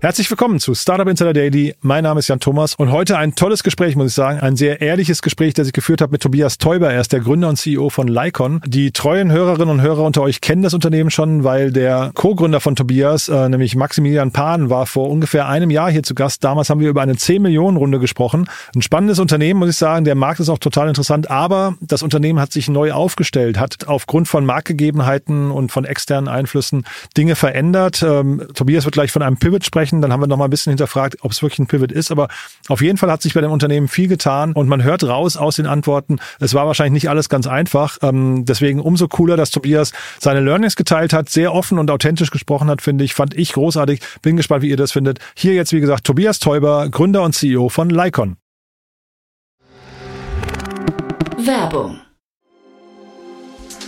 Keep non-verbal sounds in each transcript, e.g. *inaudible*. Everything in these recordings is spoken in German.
Herzlich willkommen zu Startup Insider Daily. Mein Name ist Jan Thomas und heute ein tolles Gespräch, muss ich sagen. Ein sehr ehrliches Gespräch, das ich geführt habe mit Tobias Teuber. Er ist der Gründer und CEO von Lycon. Die treuen Hörerinnen und Hörer unter euch kennen das Unternehmen schon, weil der Co-Gründer von Tobias, äh, nämlich Maximilian Pan, war vor ungefähr einem Jahr hier zu Gast. Damals haben wir über eine 10-Millionen-Runde gesprochen. Ein spannendes Unternehmen, muss ich sagen. Der Markt ist auch total interessant, aber das Unternehmen hat sich neu aufgestellt, hat aufgrund von Marktgegebenheiten und von externen Einflüssen Dinge verändert. Ähm, Tobias wird gleich von einem Pivot sprechen sprechen. Dann haben wir noch mal ein bisschen hinterfragt, ob es wirklich ein Pivot ist. Aber auf jeden Fall hat sich bei dem Unternehmen viel getan und man hört raus aus den Antworten, es war wahrscheinlich nicht alles ganz einfach. Ähm, deswegen umso cooler, dass Tobias seine Learnings geteilt hat, sehr offen und authentisch gesprochen hat, finde ich. Fand ich großartig. Bin gespannt, wie ihr das findet. Hier jetzt, wie gesagt, Tobias Teuber, Gründer und CEO von Lycon. Werbung.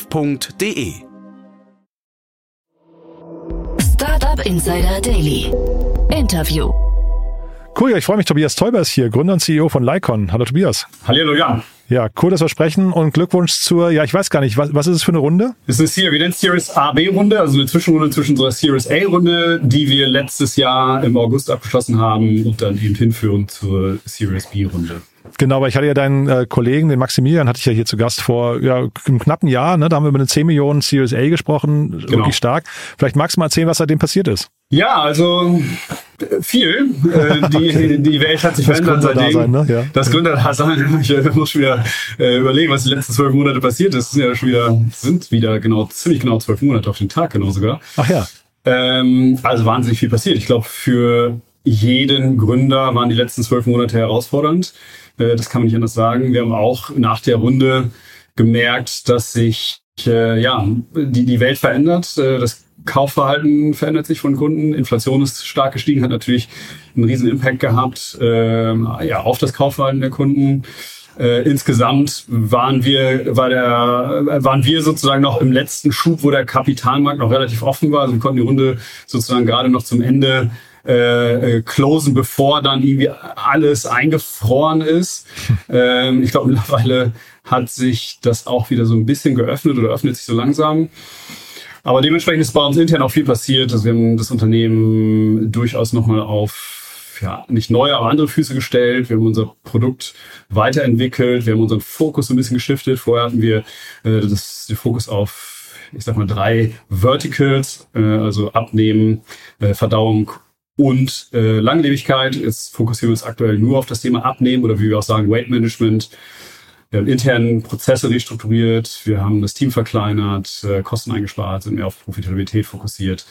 f.de. Startup Insider Daily. Interview. Cool, ja, ich freue mich. Tobias Teuber ist hier, Gründer und CEO von Lycon. Hallo Tobias. Hallo Jan. Ja, cool, dass wir sprechen und Glückwunsch zur, ja, ich weiß gar nicht, was, was ist es für eine Runde? Das ist hier, wir nennen Series A-B-Runde, also eine Zwischenrunde zwischen unserer Series A-Runde, die wir letztes Jahr im August abgeschlossen haben und dann eben hinführen zur Series B-Runde. Genau, weil ich hatte ja deinen äh, Kollegen, den Maximilian, hatte ich ja hier zu Gast vor ja, einem knappen Jahr. Ne? Da haben wir über eine 10 Millionen Series A gesprochen, genau. wirklich stark. Vielleicht magst du mal erzählen, was seitdem passiert ist. Ja, also viel. Äh, *laughs* die, die Welt hat sich das verändert seitdem. Sein, ne? ja. Das Gründerdasein. *laughs* Ich muss schon wieder äh, überlegen, was die letzten zwölf Monate passiert ist. Das sind ja schon wieder, sind wieder genau, ziemlich genau zwölf Monate auf den Tag genau sogar. Ach ja. Ähm, also wahnsinnig viel passiert. Ich glaube, für jeden Gründer waren die letzten zwölf Monate herausfordernd. Äh, das kann man nicht anders sagen. Wir haben auch nach der Runde gemerkt, dass sich äh, ja die, die Welt verändert. Äh, das Kaufverhalten verändert sich von Kunden. Inflation ist stark gestiegen, hat natürlich einen riesen Impact gehabt äh, ja, auf das Kaufverhalten der Kunden. Insgesamt waren wir, war der, waren wir sozusagen noch im letzten Schub, wo der Kapitalmarkt noch relativ offen war. Also wir konnten die Runde sozusagen gerade noch zum Ende äh, äh, closen, bevor dann irgendwie alles eingefroren ist. *laughs* ähm, ich glaube, mittlerweile hat sich das auch wieder so ein bisschen geöffnet oder öffnet sich so langsam. Aber dementsprechend ist bei uns intern auch viel passiert. Also wir haben das Unternehmen durchaus nochmal auf ja, nicht neue, aber andere Füße gestellt. Wir haben unser Produkt weiterentwickelt. Wir haben unseren Fokus so ein bisschen geschiftet. Vorher hatten wir äh, das, den Fokus auf, ich sag mal, drei Verticals, äh, also Abnehmen, äh, Verdauung und äh, Langlebigkeit. Jetzt fokussieren wir uns aktuell nur auf das Thema Abnehmen oder wie wir auch sagen, Weight Management. Wir haben internen Prozesse restrukturiert, wir haben das Team verkleinert, äh, Kosten eingespart, sind mehr auf Profitabilität fokussiert.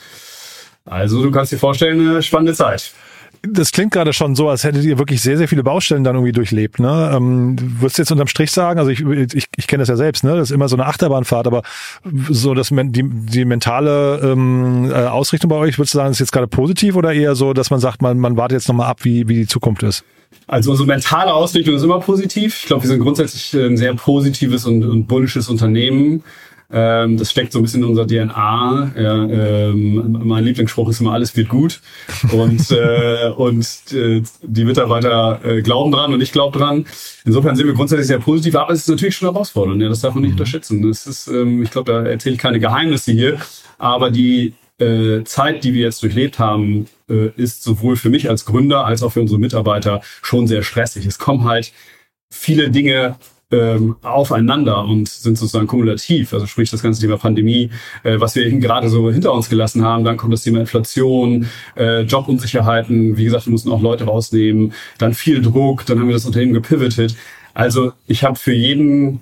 Also du kannst dir vorstellen, eine spannende Zeit das klingt gerade schon so, als hättet ihr wirklich sehr, sehr viele Baustellen dann irgendwie durchlebt. Ne? Ähm, würdest du jetzt unterm Strich sagen, also ich, ich, ich kenne das ja selbst, ne? das ist immer so eine Achterbahnfahrt, aber so dass die, die mentale ähm, äh, Ausrichtung bei euch, würdest du sagen, ist jetzt gerade positiv oder eher so, dass man sagt, man, man wartet jetzt nochmal ab, wie, wie die Zukunft ist? Also unsere mentale Ausrichtung ist immer positiv. Ich glaube, wir sind grundsätzlich ein sehr positives und, und bullisches Unternehmen. Ähm, das steckt so ein bisschen in unserer DNA. Ja, ähm, mein Lieblingsspruch ist immer, alles wird gut. Und, *laughs* äh, und äh, die Mitarbeiter äh, glauben dran und ich glaube dran. Insofern sind wir grundsätzlich sehr positiv, aber es ist natürlich schon herausfordernd. Ja, das darf man nicht mhm. unterschätzen. Das ist, ähm, ich glaube, da erzähle ich keine Geheimnisse hier. Aber die äh, Zeit, die wir jetzt durchlebt haben, äh, ist sowohl für mich als Gründer als auch für unsere Mitarbeiter schon sehr stressig. Es kommen halt viele Dinge ähm, aufeinander und sind sozusagen kumulativ. Also sprich das ganze Thema Pandemie, äh, was wir eben gerade so hinter uns gelassen haben. Dann kommt das Thema Inflation, äh, Jobunsicherheiten. Wie gesagt, wir mussten auch Leute rausnehmen. Dann viel Druck. Dann haben wir das Unternehmen gepivotet. Also ich habe für jeden,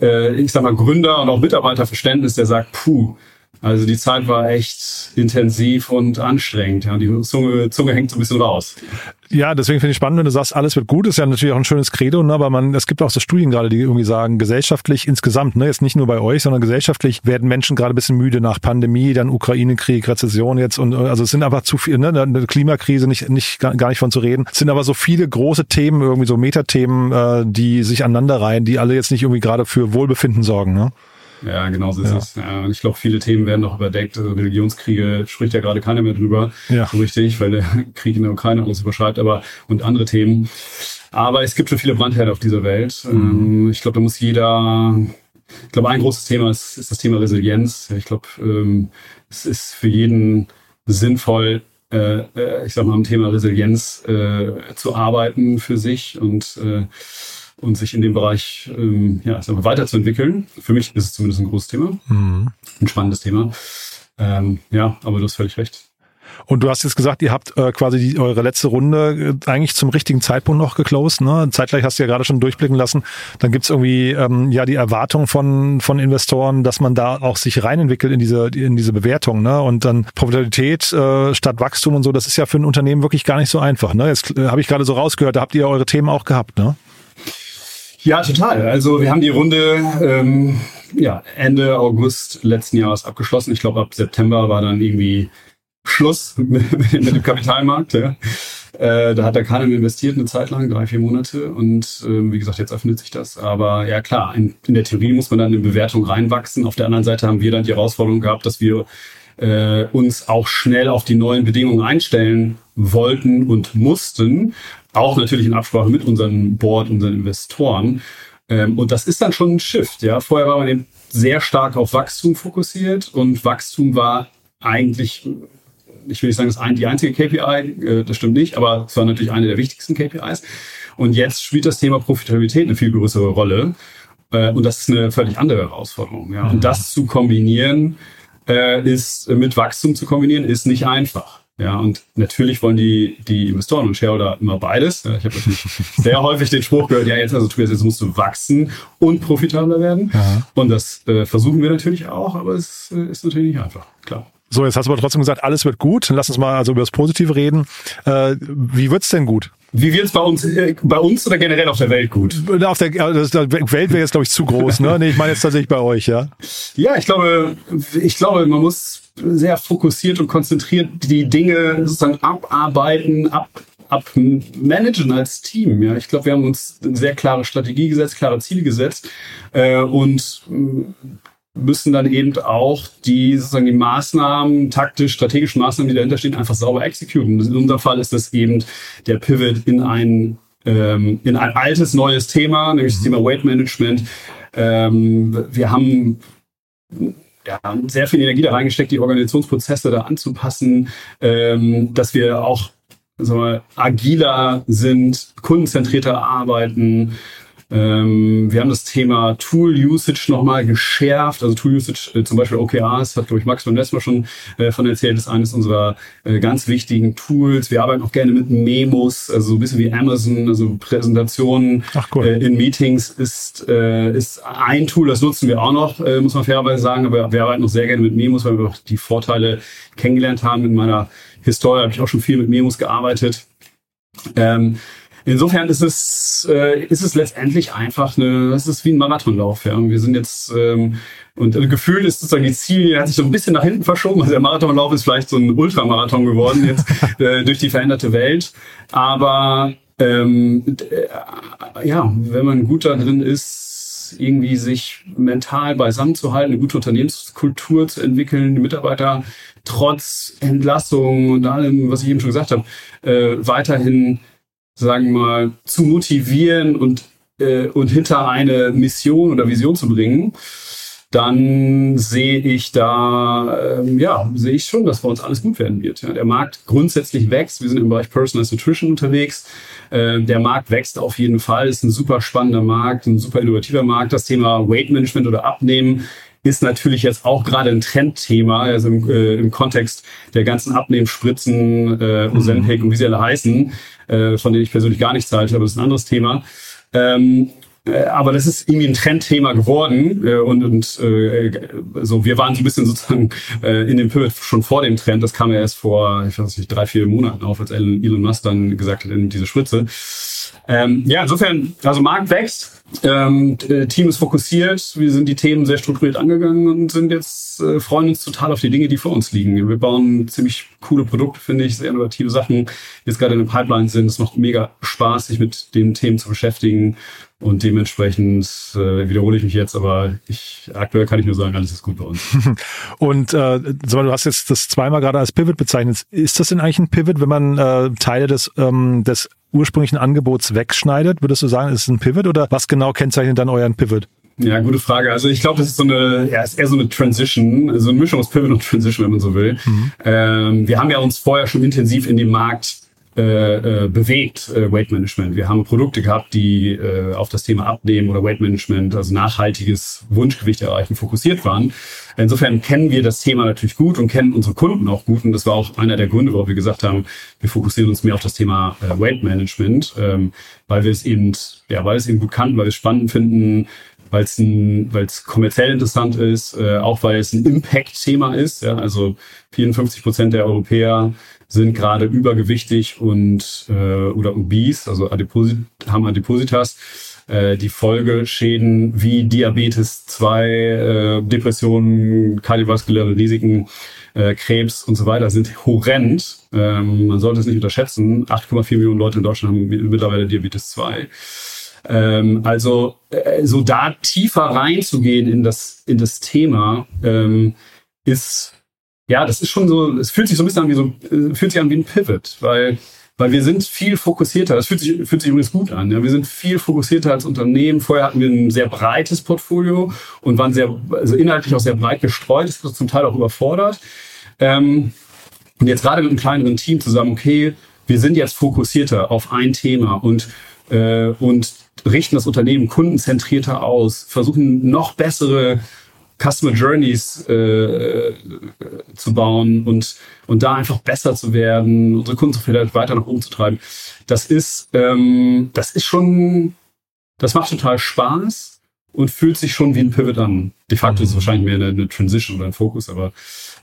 äh, ich sag mal, Gründer und auch Mitarbeiter Verständnis, der sagt, puh, also die Zeit war echt intensiv und anstrengend. Ja, die Zunge, Zunge hängt so ein bisschen raus. Ja, deswegen finde ich spannend, wenn du sagst, alles wird gut, ist ja natürlich auch ein schönes Credo, ne? aber man, es gibt auch so Studien gerade, die irgendwie sagen, gesellschaftlich insgesamt, ne, jetzt nicht nur bei euch, sondern gesellschaftlich werden Menschen gerade ein bisschen müde nach Pandemie, dann Ukraine-Krieg, Rezession jetzt und also es sind einfach zu viel, ne, eine Klimakrise nicht, nicht gar nicht von zu reden. Es sind aber so viele große Themen, irgendwie so Metathemen, äh, die sich aneinander reihen, die alle jetzt nicht irgendwie gerade für Wohlbefinden sorgen, ne? Ja, genau so ist ja. es. Und ich glaube, viele Themen werden noch überdeckt. Also Religionskriege spricht ja gerade keiner mehr drüber, ja. so richtig, weil der *laughs* Krieg in der Ukraine alles überschreibt, aber und andere Themen. Aber es gibt schon viele Brandherde auf dieser Welt. Mhm. Ähm, ich glaube, da muss jeder. Ich glaube, ein großes Thema ist, ist das Thema Resilienz. Ich glaube, ähm, es ist für jeden sinnvoll, äh, äh, ich sag mal, am Thema Resilienz äh, zu arbeiten für sich und äh, und sich in dem Bereich ähm, ja, weiterzuentwickeln. Für mich ist es zumindest ein großes Thema, mhm. ein spannendes Thema. Ähm, ja, aber du hast völlig recht. Und du hast jetzt gesagt, ihr habt äh, quasi die, eure letzte Runde äh, eigentlich zum richtigen Zeitpunkt noch geclosed. Ne? Zeitgleich hast du ja gerade schon durchblicken lassen. Dann gibt's irgendwie ähm, ja die Erwartung von von Investoren, dass man da auch sich reinentwickelt in diese in diese Bewertung. Ne? Und dann Profitabilität äh, statt Wachstum und so. Das ist ja für ein Unternehmen wirklich gar nicht so einfach. Ne? Jetzt äh, habe ich gerade so rausgehört. Da habt ihr eure Themen auch gehabt. Ne? Ja, total. Also wir haben die Runde ähm, ja, Ende August letzten Jahres abgeschlossen. Ich glaube, ab September war dann irgendwie Schluss *laughs* mit, mit dem Kapitalmarkt. Ja. Äh, da hat da keiner mehr investiert eine Zeit lang, drei, vier Monate. Und äh, wie gesagt, jetzt öffnet sich das. Aber ja klar, in, in der Theorie muss man dann in Bewertung reinwachsen. Auf der anderen Seite haben wir dann die Herausforderung gehabt, dass wir äh, uns auch schnell auf die neuen Bedingungen einstellen wollten und mussten. Auch natürlich in Absprache mit unserem Board, unseren Investoren. Ähm, und das ist dann schon ein Shift. Ja, vorher war man eben sehr stark auf Wachstum fokussiert und Wachstum war eigentlich, ich will nicht sagen, das ist die einzige KPI, äh, das stimmt nicht, aber es war natürlich eine der wichtigsten KPIs. Und jetzt spielt das Thema Profitabilität eine viel größere Rolle. Äh, und das ist eine völlig andere Herausforderung. Ja. Und mhm. das zu kombinieren, äh, ist mit Wachstum zu kombinieren, ist nicht einfach. Ja, und natürlich wollen die, die Investoren und Shareholder immer beides. Ja, ich habe natürlich *laughs* sehr häufig den Spruch gehört, ja, jetzt also Tobias, jetzt musst du wachsen und profitabler werden. Ja. Und das äh, versuchen wir natürlich auch, aber es äh, ist natürlich nicht einfach, klar. So, jetzt hast du aber trotzdem gesagt, alles wird gut. Lass uns mal also über das Positive reden. Äh, wie wird's denn gut? Wie wird's bei uns, äh, bei uns oder generell auf der Welt gut? Auf der, also der Welt wäre jetzt, glaube ich, zu groß. Ne? Nee, ich meine jetzt tatsächlich bei euch, ja. *laughs* Ja, ich glaube, ich glaube, man muss sehr fokussiert und konzentriert die Dinge sozusagen abarbeiten, ab, abmanagen als Team. Ja, ich glaube, wir haben uns eine sehr klare Strategie gesetzt, klare Ziele gesetzt äh, und müssen dann eben auch die sozusagen die Maßnahmen, taktisch, strategischen Maßnahmen, die dahinter stehen, einfach sauber exekutieren. In unserem Fall ist das eben der Pivot in ein ähm, in ein altes neues Thema, nämlich das Thema Weight Management. Ähm, wir haben ja, sehr viel Energie da reingesteckt, die Organisationsprozesse da anzupassen, ähm, dass wir auch so agiler sind, kundenzentrierter arbeiten, ähm, wir haben das Thema Tool-Usage nochmal geschärft. Also Tool-Usage, äh, zum Beispiel OKRs, hat, glaube ich, Max beim letzten Mal schon äh, von erzählt, ist eines unserer äh, ganz wichtigen Tools. Wir arbeiten auch gerne mit Memos, also so ein bisschen wie Amazon, also Präsentationen cool. äh, in Meetings ist, äh, ist ein Tool, das nutzen wir auch noch, äh, muss man fairerweise sagen, aber wir arbeiten auch sehr gerne mit Memos, weil wir auch die Vorteile kennengelernt haben. In meiner Historie habe ich auch schon viel mit Memos gearbeitet. Ähm, Insofern ist es, äh, ist es letztendlich einfach eine, es ist wie ein Marathonlauf. Ja. wir sind jetzt, ähm, und äh, gefühlt ist sozusagen die Ziellinie hat sich so ein bisschen nach hinten verschoben. Also der Marathonlauf ist vielleicht so ein Ultramarathon geworden jetzt *laughs* äh, durch die veränderte Welt. Aber ähm, äh, ja, wenn man gut da drin ist, irgendwie sich mental beisammen zu halten, eine gute Unternehmenskultur zu entwickeln, die Mitarbeiter trotz Entlassung und allem, was ich eben schon gesagt habe, äh, weiterhin sagen wir mal, zu motivieren und, äh, und hinter eine Mission oder Vision zu bringen, dann sehe ich da, ähm, ja, sehe ich schon, dass bei uns alles gut werden wird. Ja. Der Markt grundsätzlich wächst. Wir sind im Bereich Personalized Nutrition unterwegs. Äh, der Markt wächst auf jeden Fall, ist ein super spannender Markt, ein super innovativer Markt. Das Thema Weight Management oder Abnehmen ist natürlich jetzt auch gerade ein Trendthema, also im, äh, im Kontext der ganzen Abnehmspritzen, äh, Ozempic und wie sie alle heißen, äh, von denen ich persönlich gar nichts halte, aber das ist ein anderes Thema. Ähm, äh, aber das ist irgendwie ein Trendthema geworden äh, und, und äh, so wir waren so ein bisschen sozusagen äh, in dem Pivot schon vor dem Trend. Das kam ja erst vor, ich weiß nicht, drei, vier Monaten auf, als Elon Musk dann gesagt hat, diese Spritze. Ähm, ja, insofern, also Markt wächst, ähm, äh, Team ist fokussiert, wir sind die Themen sehr strukturiert angegangen und sind jetzt, äh, freuen uns total auf die Dinge, die vor uns liegen. Wir bauen ziemlich coole Produkte, finde ich, sehr innovative Sachen, die jetzt gerade in der Pipeline sind. Es macht mega Spaß, sich mit den Themen zu beschäftigen. Und dementsprechend äh, wiederhole ich mich jetzt, aber ich aktuell kann ich nur sagen, alles ist gut bei uns. *laughs* Und äh, du hast jetzt das zweimal gerade als Pivot bezeichnet. Ist das denn eigentlich ein Pivot, wenn man äh, Teile des, ähm, des ursprünglichen Angebots wegschneidet? Würdest du sagen, ist es ein Pivot oder was genau kennzeichnet dann euren Pivot? Ja, gute Frage. Also ich glaube, das ist so eine, ja, ist eher so eine Transition, so eine Mischung aus Pivot und Transition, wenn man so will. Mhm. Ähm, wir haben ja uns vorher schon intensiv in dem Markt äh, äh, bewegt, äh, Weight Management. Wir haben Produkte gehabt, die äh, auf das Thema Abnehmen oder Weight Management, also nachhaltiges Wunschgewicht erreichen, fokussiert waren. Insofern kennen wir das Thema natürlich gut und kennen unsere Kunden auch gut. Und das war auch einer der Gründe, warum wir gesagt haben, wir fokussieren uns mehr auf das Thema äh, Weight Management, ähm, weil wir es eben, ja, weil es eben gut kannten, weil wir es spannend finden, weil es ein, weil es kommerziell interessant ist, äh, auch weil es ein Impact-Thema ist. Ja, also 54 Prozent der Europäer sind gerade übergewichtig und äh, oder obese, also Adiposit haben Adipositas. Äh, die Folgeschäden wie Diabetes 2, äh, Depressionen, kardiovaskuläre Risiken, äh, Krebs und so weiter sind horrend. Ähm, man sollte es nicht unterschätzen. 8,4 Millionen Leute in Deutschland haben mittlerweile Diabetes 2. Ähm, also äh, so da tiefer reinzugehen in das in das Thema ähm, ist ja, das ist schon so, es fühlt sich so ein bisschen an wie so, äh, fühlt sich an wie ein Pivot, weil, weil wir sind viel fokussierter. Das fühlt sich, fühlt sich übrigens gut an. Ja. Wir sind viel fokussierter als Unternehmen. Vorher hatten wir ein sehr breites Portfolio und waren sehr, also inhaltlich auch sehr breit gestreut, ist zum Teil auch überfordert. Ähm, und jetzt gerade mit einem kleineren Team zusammen, okay, wir sind jetzt fokussierter auf ein Thema und, äh, und richten das Unternehmen kundenzentrierter aus, versuchen noch bessere Customer Journeys äh, zu bauen und, und da einfach besser zu werden, unsere Kundenzufriedenheit weiter nach oben zu treiben. Das ist, ähm, das ist schon, das macht total Spaß und fühlt sich schon wie ein Pivot an. De facto ist es wahrscheinlich mehr eine, eine Transition oder ein Fokus, aber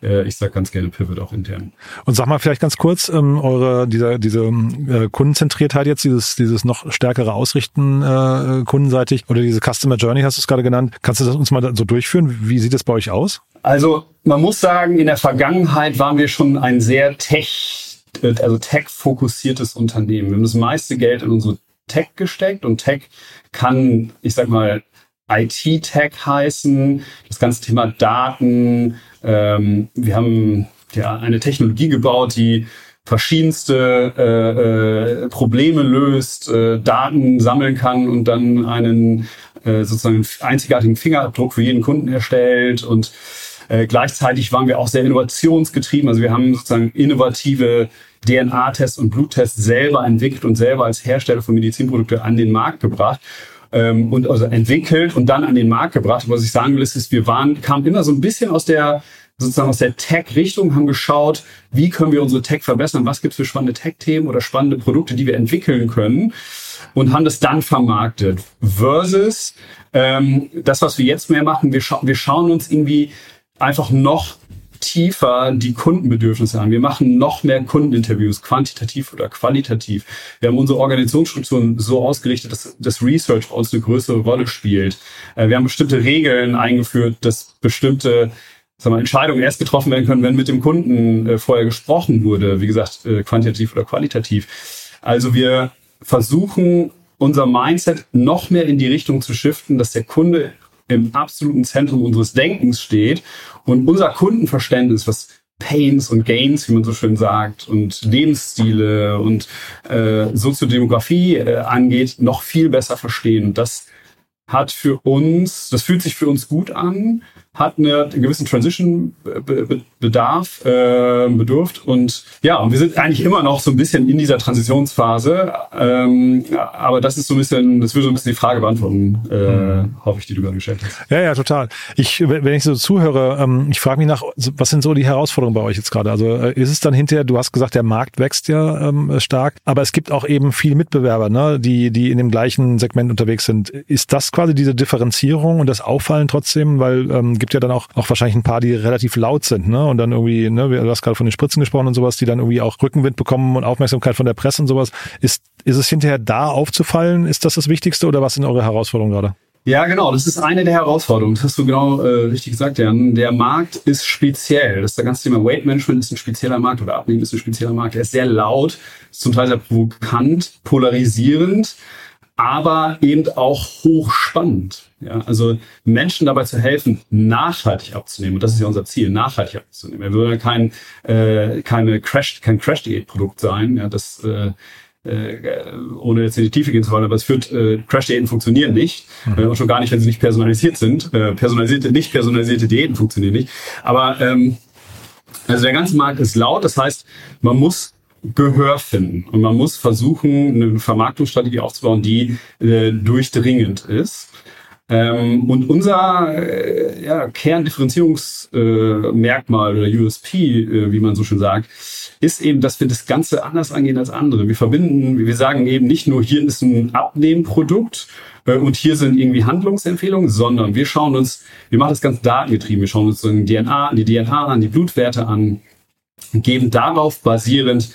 äh, ich sage ganz gerne Pivot auch intern. Und sag mal vielleicht ganz kurz, ähm, eure, dieser, diese äh, Kundenzentriertheit jetzt, dieses, dieses noch stärkere Ausrichten äh, kundenseitig oder diese Customer Journey hast du es gerade genannt. Kannst du das uns mal so durchführen? Wie sieht das bei euch aus? Also man muss sagen, in der Vergangenheit waren wir schon ein sehr Tech, also Tech-fokussiertes Unternehmen. Wir haben das meiste Geld in unsere Tech gesteckt und Tech kann, ich sag mal, IT-Tech heißen, das ganze Thema Daten. Ähm, wir haben ja eine Technologie gebaut, die verschiedenste äh, äh, Probleme löst, äh, Daten sammeln kann und dann einen äh, sozusagen einzigartigen Fingerabdruck für jeden Kunden erstellt und äh, gleichzeitig waren wir auch sehr innovationsgetrieben. Also wir haben sozusagen innovative DNA-Tests und Bluttests selber entwickelt und selber als Hersteller von Medizinprodukten an den Markt gebracht ähm, und also entwickelt und dann an den Markt gebracht. Was ich sagen will, ist, wir waren, kamen immer so ein bisschen aus der sozusagen aus der Tech-Richtung, haben geschaut, wie können wir unsere Tech verbessern, was gibt es für spannende Tech-Themen oder spannende Produkte, die wir entwickeln können und haben das dann vermarktet. Versus ähm, das, was wir jetzt mehr machen, wir, scha wir schauen uns irgendwie einfach noch tiefer die Kundenbedürfnisse an. Wir machen noch mehr Kundeninterviews, quantitativ oder qualitativ. Wir haben unsere Organisationsstrukturen so ausgerichtet, dass das Research bei uns eine größere Rolle spielt. Äh, wir haben bestimmte Regeln eingeführt, dass bestimmte sagen wir, Entscheidungen erst getroffen werden können, wenn mit dem Kunden äh, vorher gesprochen wurde. Wie gesagt, äh, quantitativ oder qualitativ. Also wir versuchen unser Mindset noch mehr in die Richtung zu shiften, dass der Kunde im absoluten Zentrum unseres Denkens steht und unser Kundenverständnis, was Pains und Gains, wie man so schön sagt, und Lebensstile und äh, Soziodemografie äh, angeht, noch viel besser verstehen. Und das hat für uns, das fühlt sich für uns gut an, hat eine, einen gewissen Transition be be bedarf, äh, bedurft. Und ja, und wir sind eigentlich immer noch so ein bisschen in dieser Transitionsphase. Ähm, aber das ist so ein bisschen, das würde so ein bisschen die Frage beantworten, äh, mhm. hoffe ich, die du gerade gestellt hast. Ja, ja, total. Ich, wenn ich so zuhöre, ähm, ich frage mich nach, was sind so die Herausforderungen bei euch jetzt gerade? Also äh, ist es dann hinterher, du hast gesagt, der Markt wächst ja ähm, stark, aber es gibt auch eben viele Mitbewerber, ne, die, die in dem gleichen Segment unterwegs sind. Ist das quasi diese Differenzierung und das Auffallen trotzdem? Weil ähm, gibt ja dann auch, auch wahrscheinlich ein paar, die relativ laut sind, ne? Und dann irgendwie, ne, du hast gerade von den Spritzen gesprochen und sowas, die dann irgendwie auch Rückenwind bekommen und Aufmerksamkeit von der Presse und sowas. Ist, ist es hinterher da aufzufallen? Ist das das Wichtigste oder was sind eure Herausforderungen gerade? Ja, genau. Das ist eine der Herausforderungen. Das hast du genau äh, richtig gesagt, Jan. Der Markt ist speziell. Das ist der ganze Thema Weight Management ist ein spezieller Markt oder Abnehmen ist ein spezieller Markt. Er ist sehr laut, ist zum Teil sehr provokant, polarisierend, aber eben auch hochspannend. Ja, also Menschen dabei zu helfen, nachhaltig abzunehmen. Und das ist ja unser Ziel, nachhaltig abzunehmen. Er würde kein, äh, keine Crash, kein Crash-Diät-Produkt sein. Ja, das äh, äh, ohne jetzt in die Tiefe gehen zu wollen, aber es führt, äh, Crash-Diäten funktionieren nicht. Mhm. Äh, und schon gar nicht, wenn sie nicht personalisiert sind. Äh, personalisierte, nicht personalisierte Diäten funktionieren nicht. Aber ähm, also der ganze Markt ist laut, das heißt, man muss Gehör finden und man muss versuchen, eine Vermarktungsstrategie aufzubauen, die äh, durchdringend ist. Ähm, und unser äh, ja, Kerndifferenzierungsmerkmal äh, oder USP, äh, wie man so schön sagt, ist eben, dass wir das Ganze anders angehen als andere. Wir verbinden, wir sagen eben nicht nur, hier ist ein Abnehmprodukt äh, und hier sind irgendwie Handlungsempfehlungen, sondern wir schauen uns, wir machen das ganz datengetrieben, wir schauen uns so DNA, die DNA an, die Blutwerte an, geben darauf basierend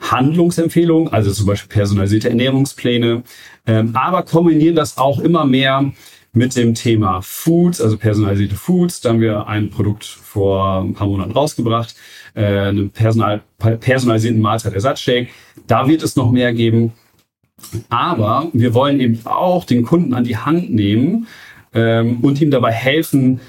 Handlungsempfehlungen, also zum Beispiel personalisierte Ernährungspläne, ähm, aber kombinieren das auch immer mehr mit dem Thema Foods, also personalisierte Foods. Da haben wir ein Produkt vor ein paar Monaten rausgebracht, äh, einen personal, personalisierten Mahlzeitersatzshake. Da wird es noch mehr geben. Aber wir wollen eben auch den Kunden an die Hand nehmen ähm, und ihm dabei helfen,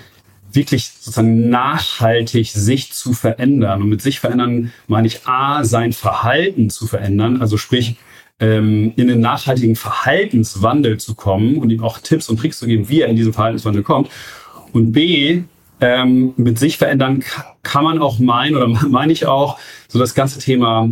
wirklich sozusagen nachhaltig sich zu verändern. Und mit sich verändern meine ich A, sein Verhalten zu verändern, also sprich ähm, in den nachhaltigen Verhaltenswandel zu kommen und ihm auch Tipps und Tricks zu geben, wie er in diesen Verhaltenswandel kommt. Und B, ähm, mit sich verändern kann man auch meinen, oder *laughs* meine ich auch, so das ganze Thema,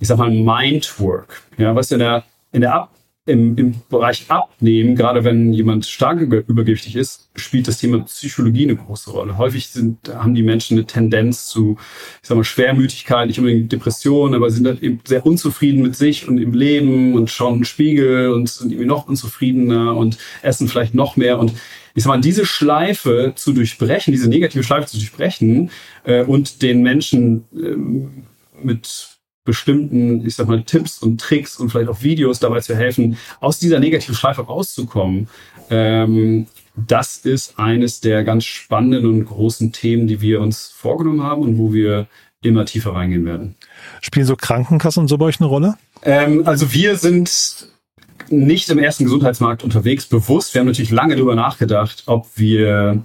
ich sag mal, Mindwork. Ja, was in der, in der Ab im, im Bereich Abnehmen, gerade wenn jemand stark übergewichtig ist, spielt das Thema Psychologie eine große Rolle. Häufig sind, haben die Menschen eine Tendenz zu, ich sag mal, Schwermütigkeit, nicht unbedingt Depression, aber sind halt eben sehr unzufrieden mit sich und im Leben und schauen einen Spiegel und sind irgendwie noch unzufriedener und essen vielleicht noch mehr und ich sag mal, diese Schleife zu durchbrechen, diese negative Schleife zu durchbrechen äh, und den Menschen ähm, mit bestimmten, ich sag mal, Tipps und Tricks und vielleicht auch Videos dabei zu helfen, aus dieser negativen Schleife rauszukommen. Ähm, das ist eines der ganz spannenden und großen Themen, die wir uns vorgenommen haben und wo wir immer tiefer reingehen werden. Spielen so Krankenkassen und so bei euch eine Rolle? Ähm, also wir sind nicht im ersten Gesundheitsmarkt unterwegs, bewusst. Wir haben natürlich lange darüber nachgedacht, ob wir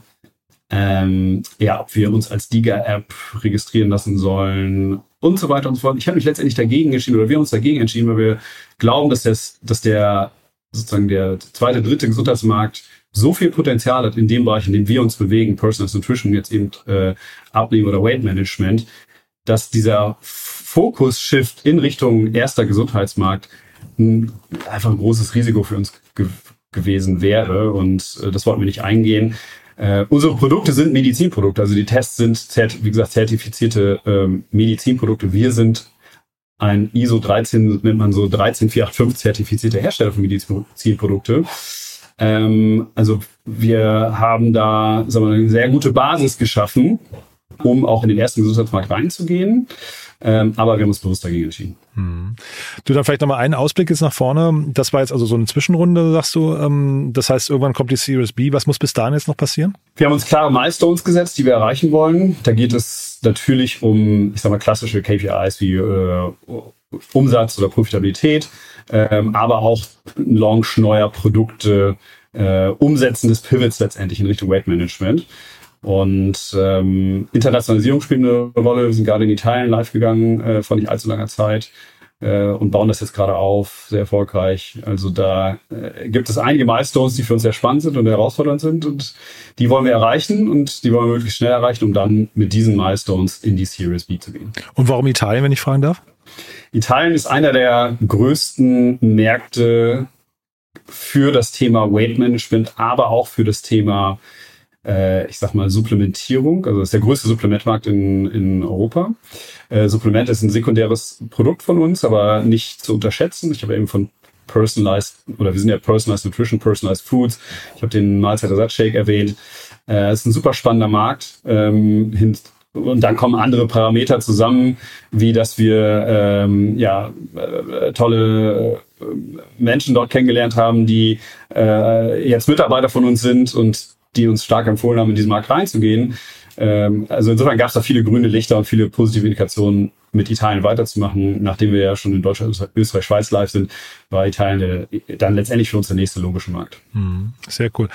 ähm, ja, ob wir uns als Diga-App registrieren lassen sollen und so weiter und so fort. Ich habe mich letztendlich dagegen entschieden oder wir haben uns dagegen entschieden, weil wir glauben, dass, das, dass der sozusagen der zweite, dritte Gesundheitsmarkt so viel Potenzial hat in dem Bereich, in dem wir uns bewegen, Personal Nutrition, jetzt eben äh, Abnehmen oder Weight Management, dass dieser Fokus-Shift in Richtung erster Gesundheitsmarkt ein, einfach ein großes Risiko für uns ge gewesen wäre und äh, das wollten wir nicht eingehen. Äh, unsere Produkte sind Medizinprodukte, also die Tests sind, wie gesagt, zertifizierte ähm, Medizinprodukte. Wir sind ein ISO 13, nennt man so 13485 zertifizierte Hersteller von Medizinprodukte. Ähm, also wir haben da sagen wir, eine sehr gute Basis geschaffen, um auch in den ersten Gesundheitsmarkt reinzugehen. Ähm, aber wir haben uns bewusst dagegen entschieden. Hm. Du dann vielleicht nochmal einen Ausblick jetzt nach vorne. Das war jetzt also so eine Zwischenrunde, sagst du. Ähm, das heißt, irgendwann kommt die Series B. Was muss bis dahin jetzt noch passieren? Wir haben uns klare Milestones gesetzt, die wir erreichen wollen. Da geht es natürlich um, ich sag mal, klassische KPIs wie äh, Umsatz oder Profitabilität, ähm, aber auch Launch neuer Produkte, äh, Umsetzen des Pivots letztendlich in Richtung Weight Management. Und ähm, Internationalisierung spielt eine Rolle. Wir sind gerade in Italien live gegangen äh, vor nicht allzu langer Zeit. äh, und bauen das jetzt gerade auf, sehr erfolgreich. Also da äh, gibt es einige Milestones, die für uns sehr spannend sind und herausfordernd sind und die wollen wir erreichen und die wollen wir möglichst schnell erreichen, um dann mit diesen Milestones in die Series B zu gehen. Und warum Italien, wenn ich fragen darf? Italien ist einer der größten Märkte für das Thema Weight Management, aber auch für das Thema äh, ich sag mal, Supplementierung. Also das ist der größte Supplementmarkt in, in Europa. Äh, Supplement ist ein sekundäres Produkt von uns, aber nicht zu unterschätzen. Ich habe eben von Personalized, oder wir sind ja Personalized Nutrition, Personalized Foods. Ich habe den Mahlzeitersatzshake erwähnt. Äh, ist ein super spannender Markt. Ähm, hin, und dann kommen andere Parameter zusammen, wie dass wir ähm, ja äh, tolle äh, Menschen dort kennengelernt haben, die äh, jetzt Mitarbeiter von uns sind und die uns stark empfohlen haben, in diesen Markt reinzugehen. Ähm, also insofern gab es da viele grüne Lichter und viele positive Indikationen, mit Italien weiterzumachen. Nachdem wir ja schon in Deutschland, Österreich, Schweiz live sind, war Italien der, dann letztendlich für uns der nächste logische Markt. Hm, sehr cool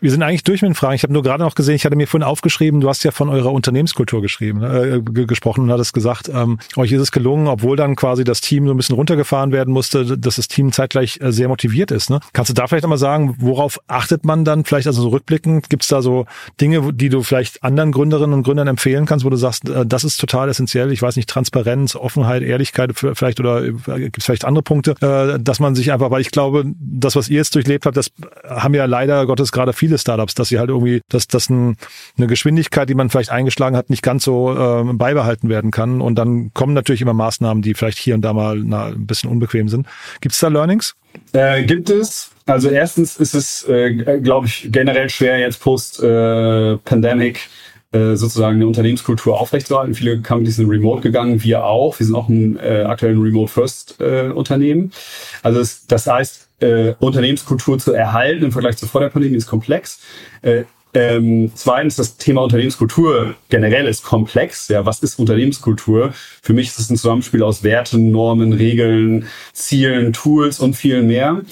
wir sind eigentlich durch mit den Fragen. Ich habe nur gerade noch gesehen, ich hatte mir vorhin aufgeschrieben, du hast ja von eurer Unternehmenskultur geschrieben, äh, gesprochen und hattest gesagt, ähm, euch ist es gelungen, obwohl dann quasi das Team so ein bisschen runtergefahren werden musste, dass das Team zeitgleich äh, sehr motiviert ist. Ne? Kannst du da vielleicht einmal sagen, worauf achtet man dann vielleicht, also so rückblickend, gibt es da so Dinge, die du vielleicht anderen Gründerinnen und Gründern empfehlen kannst, wo du sagst, äh, das ist total essentiell, ich weiß nicht, Transparenz, Offenheit, Ehrlichkeit vielleicht oder äh, gibt es vielleicht andere Punkte, äh, dass man sich einfach, weil ich glaube, das, was ihr jetzt durchlebt habt, das haben ja leider Gottes gerade viele viele Startups, dass sie halt irgendwie, dass das ein, eine Geschwindigkeit, die man vielleicht eingeschlagen hat, nicht ganz so äh, beibehalten werden kann. Und dann kommen natürlich immer Maßnahmen, die vielleicht hier und da mal na, ein bisschen unbequem sind. Gibt es da Learnings? Äh, gibt es. Also erstens ist es, äh, glaube ich, generell schwer jetzt post-Pandemic äh, sozusagen eine Unternehmenskultur aufrechtzuerhalten. Viele Companies sind remote gegangen, wir auch. Wir sind auch ein äh, aktuell ein Remote-First-Unternehmen. Äh, also das, das heißt, äh, Unternehmenskultur zu erhalten im Vergleich zu vor der Pandemie ist komplex. Äh, ähm, zweitens, das Thema Unternehmenskultur generell ist komplex. Ja, was ist Unternehmenskultur? Für mich ist es ein Zusammenspiel aus Werten, Normen, Regeln, Zielen, Tools und viel mehr.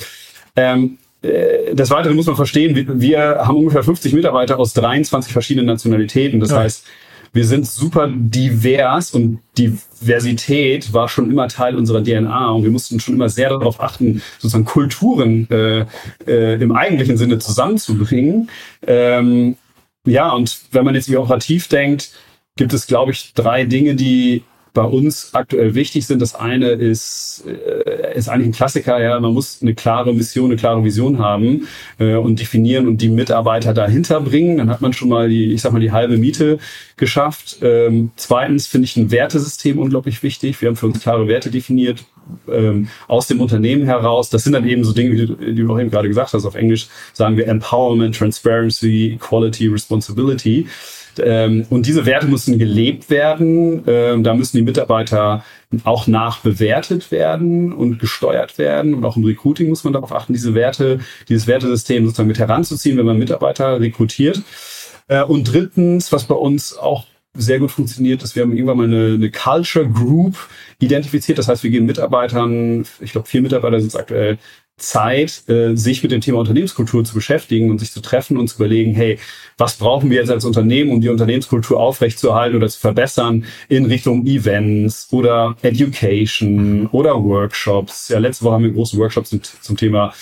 Ähm, äh, des Weiteren muss man verstehen, wir, wir, haben ungefähr 50 Mitarbeiter aus 23 verschiedenen Nationalitäten. Das ja. heißt, wir sind super divers und Diversität war schon immer Teil unserer DNA und wir mussten schon immer sehr darauf achten, sozusagen Kulturen äh, äh, im eigentlichen Sinne zusammenzubringen. Ähm, ja, und wenn man jetzt operativ denkt, gibt es, glaube ich, drei Dinge, die bei uns aktuell wichtig sind. Das eine ist, äh, ist eigentlich ein Klassiker, ja, man muss eine klare Mission, eine klare Vision haben äh, und definieren und die Mitarbeiter dahinter bringen. Dann hat man schon mal die, ich sag mal, die halbe Miete geschafft. Ähm, zweitens finde ich ein Wertesystem unglaublich wichtig. Wir haben für uns klare Werte definiert, ähm, aus dem Unternehmen heraus. Das sind dann eben so Dinge, wie du, die du auch eben gerade gesagt hast. Auf Englisch sagen wir Empowerment, Transparency, Equality, Responsibility. Ähm, und diese Werte müssen gelebt werden. Ähm, da müssen die Mitarbeiter auch nachbewertet werden und gesteuert werden. Und auch im Recruiting muss man darauf achten, diese Werte, dieses Wertesystem sozusagen mit heranzuziehen, wenn man Mitarbeiter rekrutiert. Äh, und drittens, was bei uns auch sehr gut funktioniert ist, wir haben irgendwann mal eine, eine Culture Group identifiziert. Das heißt, wir geben Mitarbeitern, ich glaube, vier Mitarbeiter sind es aktuell, Zeit, äh, sich mit dem Thema Unternehmenskultur zu beschäftigen und sich zu treffen und zu überlegen, hey, was brauchen wir jetzt als Unternehmen, um die Unternehmenskultur aufrechtzuerhalten oder zu verbessern in Richtung Events oder Education oder Workshops. Ja, letzte Woche haben wir einen großen Workshop zum, zum Thema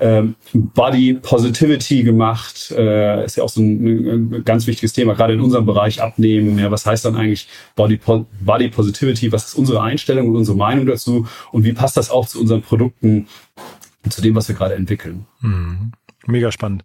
ähm, Body Positivity gemacht. Äh, ist ja auch so ein, ein, ganz wichtiges Thema, gerade in unserem Bereich abnehmen. Ja, was heißt dann eigentlich Body, Body Positivity? Was ist unsere Einstellung und unsere Meinung dazu? Und wie passt das auch zu unseren Produkten? zu dem, was wir gerade entwickeln. Mhm. Mega spannend.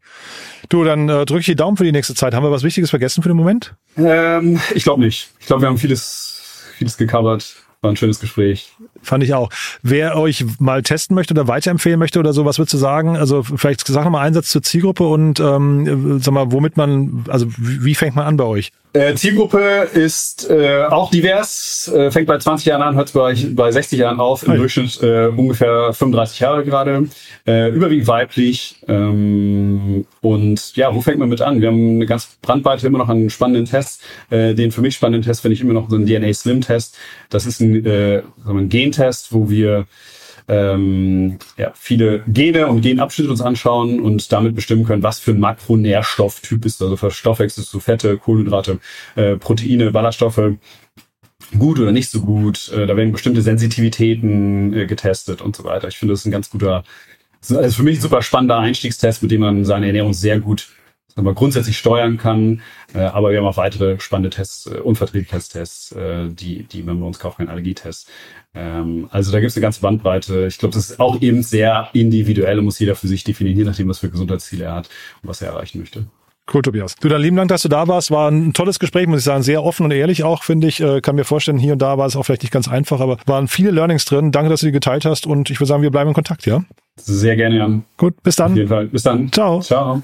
Du, dann äh, drücke ich die Daumen für die nächste Zeit. Haben wir was Wichtiges vergessen für den Moment? Ähm, ich glaube nicht. Ich glaube, wir haben vieles, vieles gecovert. War ein schönes Gespräch. Fand ich auch. Wer euch mal testen möchte oder weiterempfehlen möchte oder so, was würdest du sagen? Also vielleicht sag nochmal Einsatz zur Zielgruppe und ähm, sag mal, womit man, also wie fängt man an bei euch? Äh, Zielgruppe ist äh, auch divers, äh, fängt bei 20 Jahren an, hört bei, bei 60 Jahren auf, im Durchschnitt äh, ungefähr 35 Jahre gerade, äh, überwiegend weiblich. Ähm, und ja, wo fängt man mit an? Wir haben eine ganz Brandweite immer noch an spannenden Tests. Äh, den für mich spannenden Test finde ich immer noch so ein DNA Slim Test. Das ist ein, äh, ein Gentest, wo wir ähm, ja, viele Gene und Genabschnitte uns anschauen und damit bestimmen können, was für ein Makronährstofftyp ist. Also verstoffwechselst du Fette, Kohlenhydrate, äh, Proteine, Ballaststoffe. gut oder nicht so gut. Äh, da werden bestimmte Sensitivitäten äh, getestet und so weiter. Ich finde, das ist ein ganz guter, also für mich ein super spannender Einstiegstest, mit dem man seine Ernährung sehr gut sagen wir, grundsätzlich steuern kann. Äh, aber wir haben auch weitere spannende Tests, äh, Unverträglichkeitstests, äh, die, die man bei uns kaufen kann, Allergietests. Ähm, also da gibt es eine ganze Bandbreite. Ich glaube, das ist auch eben sehr individuell und muss jeder für sich definieren, je nachdem, was für Gesundheitsziele er hat und was er erreichen möchte. Cool, Tobias. Du, dann lieben Dank, dass du da warst. War ein tolles Gespräch, muss ich sagen. Sehr offen und ehrlich auch, finde ich. Äh, kann mir vorstellen, hier und da war es auch vielleicht nicht ganz einfach, aber waren viele Learnings drin. Danke, dass du die geteilt hast und ich würde sagen, wir bleiben in Kontakt, ja? Sehr gerne, Jan. Gut, bis dann. Auf jeden Fall. Bis dann. Ciao. Ciao.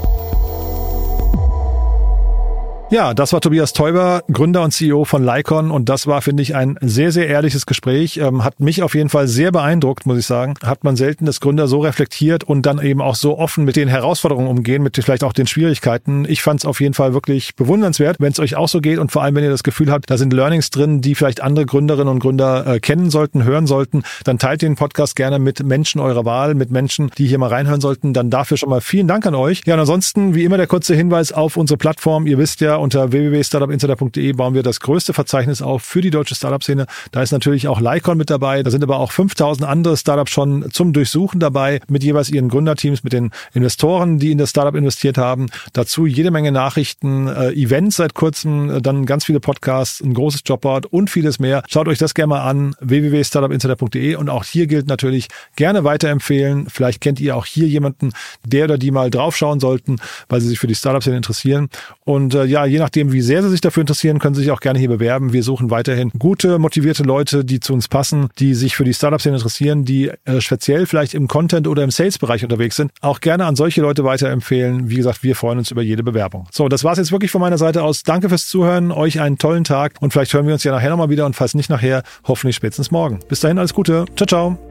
Ja, das war Tobias Teuber, Gründer und CEO von Lycon und das war, finde ich, ein sehr, sehr ehrliches Gespräch. Ähm, hat mich auf jeden Fall sehr beeindruckt, muss ich sagen. Hat man selten, dass Gründer so reflektiert und dann eben auch so offen mit den Herausforderungen umgehen, mit vielleicht auch den Schwierigkeiten. Ich fand es auf jeden Fall wirklich bewundernswert, wenn es euch auch so geht und vor allem, wenn ihr das Gefühl habt, da sind Learnings drin, die vielleicht andere Gründerinnen und Gründer äh, kennen sollten, hören sollten, dann teilt den Podcast gerne mit Menschen eurer Wahl, mit Menschen, die hier mal reinhören sollten. Dann dafür schon mal vielen Dank an euch. Ja, und ansonsten, wie immer, der kurze Hinweis auf unsere Plattform. Ihr wisst ja, unter www.startupinsider.de bauen wir das größte Verzeichnis auf für die deutsche Startup-Szene. Da ist natürlich auch Lycon mit dabei. Da sind aber auch 5000 andere Startups schon zum Durchsuchen dabei, mit jeweils ihren Gründerteams, mit den Investoren, die in das Startup investiert haben. Dazu jede Menge Nachrichten, äh, Events seit kurzem, äh, dann ganz viele Podcasts, ein großes Jobboard und vieles mehr. Schaut euch das gerne mal an, www.startupinsider.de und auch hier gilt natürlich gerne weiterempfehlen. Vielleicht kennt ihr auch hier jemanden, der oder die mal draufschauen sollten, weil sie sich für die Startup-Szene interessieren. Und äh, ja, je nachdem, wie sehr Sie sich dafür interessieren, können Sie sich auch gerne hier bewerben. Wir suchen weiterhin gute, motivierte Leute, die zu uns passen, die sich für die Startup-Szene interessieren, die äh, speziell vielleicht im Content- oder im Sales-Bereich unterwegs sind. Auch gerne an solche Leute weiterempfehlen. Wie gesagt, wir freuen uns über jede Bewerbung. So, das war's jetzt wirklich von meiner Seite aus. Danke fürs Zuhören, euch einen tollen Tag und vielleicht hören wir uns ja nachher nochmal wieder und falls nicht nachher, hoffentlich spätestens morgen. Bis dahin, alles Gute. Ciao, ciao.